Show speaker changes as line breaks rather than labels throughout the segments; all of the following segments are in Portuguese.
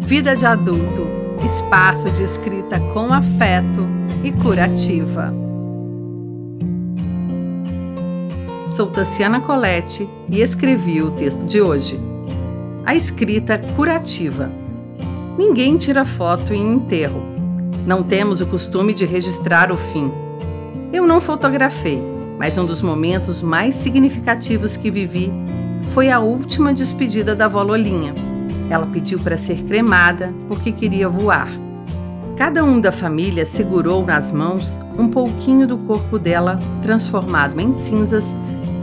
Vida de Adulto espaço de escrita com afeto e curativa. Sou Tassiana Colette e escrevi o texto de hoje. A escrita curativa. Ninguém tira foto em enterro. Não temos o costume de registrar o fim. Eu não fotografei, mas um dos momentos mais significativos que vivi foi a última despedida da avó Lolinha. Ela pediu para ser cremada porque queria voar. Cada um da família segurou nas mãos um pouquinho do corpo dela, transformado em cinzas,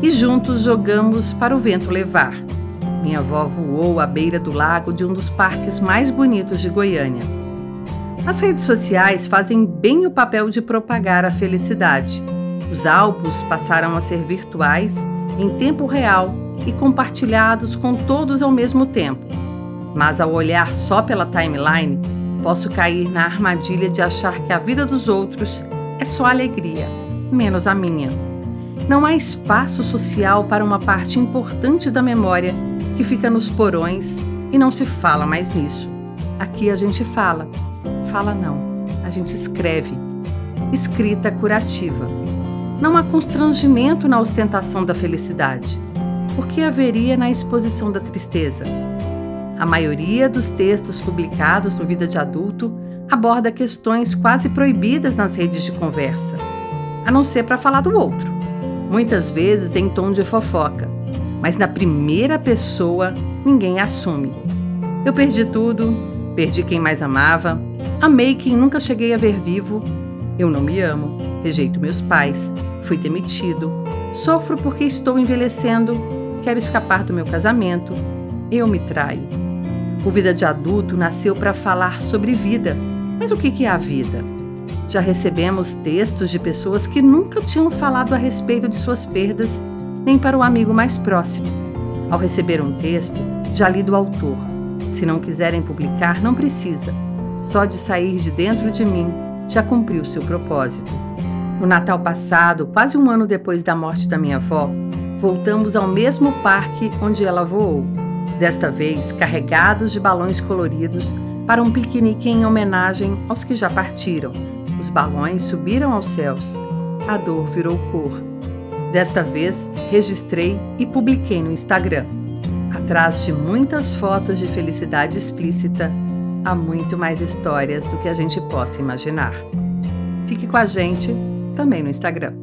e juntos jogamos para o vento levar. Minha avó voou à beira do lago de um dos parques mais bonitos de Goiânia. As redes sociais fazem bem o papel de propagar a felicidade. Os álbuns passaram a ser virtuais, em tempo real e compartilhados com todos ao mesmo tempo. Mas ao olhar só pela timeline, posso cair na armadilha de achar que a vida dos outros é só alegria, menos a minha. Não há espaço social para uma parte importante da memória que fica nos porões e não se fala mais nisso. Aqui a gente fala. Fala não, a gente escreve. Escrita curativa. Não há constrangimento na ostentação da felicidade. Por que haveria na exposição da tristeza? A maioria dos textos publicados no Vida de Adulto aborda questões quase proibidas nas redes de conversa, a não ser para falar do outro, muitas vezes em tom de fofoca, mas na primeira pessoa ninguém assume. Eu perdi tudo, perdi quem mais amava, amei quem nunca cheguei a ver vivo, eu não me amo, rejeito meus pais, fui demitido, sofro porque estou envelhecendo, quero escapar do meu casamento, eu me traio. O Vida de Adulto nasceu para falar sobre vida. Mas o que é a vida? Já recebemos textos de pessoas que nunca tinham falado a respeito de suas perdas, nem para o amigo mais próximo. Ao receber um texto, já li do autor. Se não quiserem publicar, não precisa. Só de sair de dentro de mim já cumpriu seu propósito. No Natal passado, quase um ano depois da morte da minha avó, voltamos ao mesmo parque onde ela voou desta vez carregados de balões coloridos para um piquenique em homenagem aos que já partiram. Os balões subiram aos céus. A dor virou cor. Desta vez, registrei e publiquei no Instagram. Atrás de muitas fotos de felicidade explícita, há muito mais histórias do que a gente possa imaginar. Fique com a gente também no Instagram.